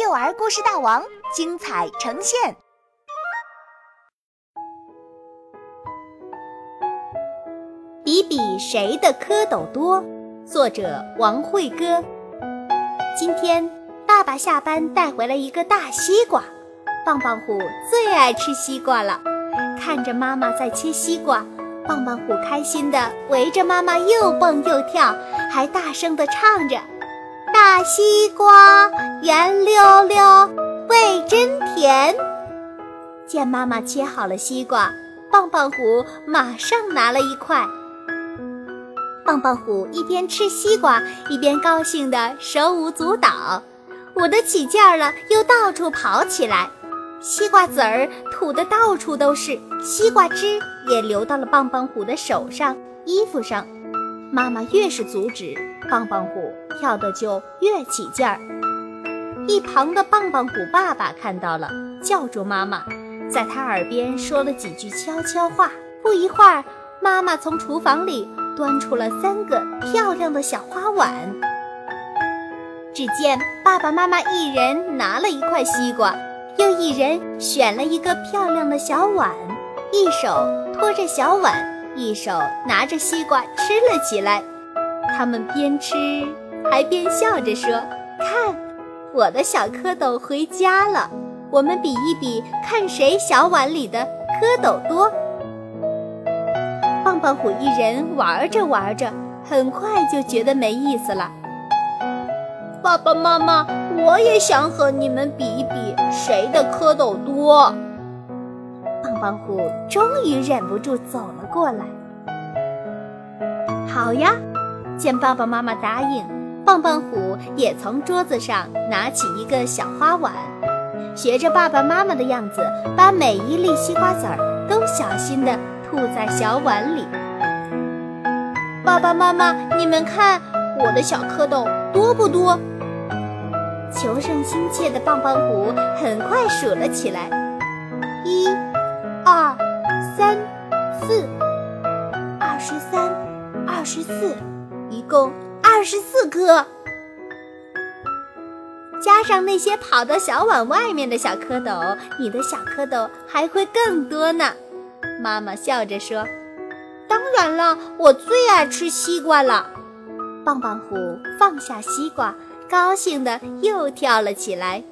幼儿故事大王精彩呈现。比比谁的蝌蚪多，作者王慧歌。今天爸爸下班带回来一个大西瓜，棒棒虎最爱吃西瓜了。看着妈妈在切西瓜，棒棒虎开心地围着妈妈又蹦又跳，还大声地唱着。大西瓜圆溜溜，味真甜。见妈妈切好了西瓜，棒棒虎马上拿了一块。棒棒虎一边吃西瓜，一边高兴的手舞足蹈，舞得起劲儿了，又到处跑起来。西瓜籽儿吐得到处都是，西瓜汁也流到了棒棒虎的手上、衣服上。妈妈越是阻止，棒棒虎跳得就越起劲儿。一旁的棒棒虎爸爸看到了，叫住妈妈，在他耳边说了几句悄悄话。不一会儿，妈妈从厨房里端出了三个漂亮的小花碗。只见爸爸妈妈一人拿了一块西瓜，又一人选了一个漂亮的小碗，一手托着小碗。一手拿着西瓜吃了起来，他们边吃还边笑着说：“看，我的小蝌蚪回家了，我们比一比，看谁小碗里的蝌蚪多。”棒棒虎一人玩着玩着，很快就觉得没意思了。爸爸妈妈，我也想和你们比一比，谁的蝌蚪多。棒棒虎终于忍不住走了过来。好呀，见爸爸妈妈答应，棒棒虎也从桌子上拿起一个小花碗，学着爸爸妈妈的样子，把每一粒西瓜籽儿都小心地吐在小碗里。爸爸妈妈，你们看我的小蝌蚪多不多？求胜心切的棒棒虎很快数了起来，一。二三四，二十三，二十四，一共二十四颗。加上那些跑到小碗外面的小蝌蚪，你的小蝌蚪还会更多呢。妈妈笑着说：“当然了，我最爱吃西瓜了。”棒棒虎放下西瓜，高兴的又跳了起来。